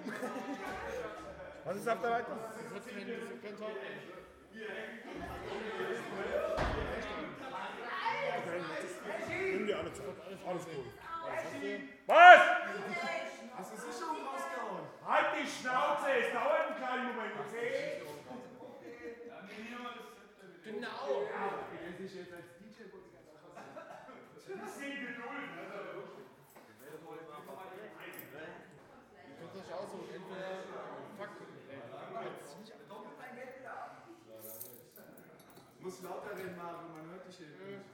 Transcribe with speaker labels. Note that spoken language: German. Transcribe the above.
Speaker 1: Was ist auf der Leitung? Nimm dir alle zurück. Alles gut. Was?
Speaker 2: Hast du Sicherung
Speaker 1: rausgehauen? Halt die Schnauze, es dauert einen kleinen
Speaker 2: Moment, okay? Genau. Ja, ich jetzt als DJ kurz ganz anders. Ein bisschen Geduld. Ne? ich aus und entweder äh, fuck, Doppelt mein Geld wieder ab. Muss lauter reden, Maren, man hört dich hier. Äh.